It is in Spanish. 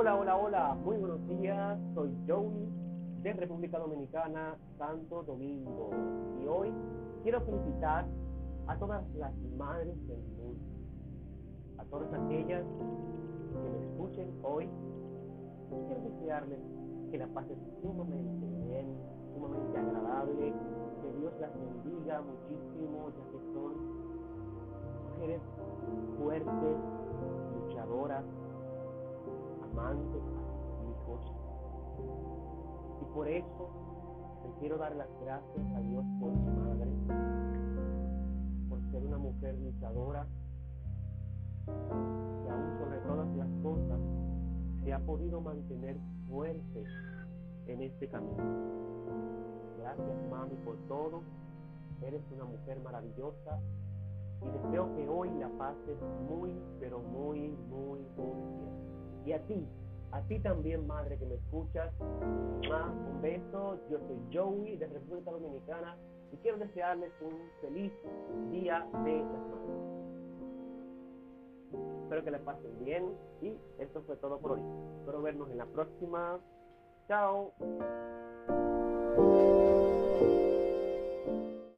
Hola, hola, muy buenos días. Soy Joey de República Dominicana, Santo Domingo. Y hoy quiero felicitar a todas las madres del mundo, a todas aquellas que me escuchen hoy. Quiero desearles que la pasen sumamente bien, sumamente agradable, que Dios las bendiga muchísimo, ya que son mujeres fuertes, luchadoras, amantes, hijos. Y por eso le quiero dar las gracias a Dios por mi madre, por ser una mujer luchadora, que aún sobre todas las cosas se ha podido mantener fuerte en este camino. Gracias, mami, por todo. Eres una mujer maravillosa y deseo que hoy la pases muy, pero muy, muy, muy. Y a ti, a ti también, madre que me escuchas, un beso. Yo soy Joey de República Dominicana y quiero desearles un feliz día de las madres. Espero que les pasen bien y esto fue todo por hoy. Espero vernos en la próxima. Chao.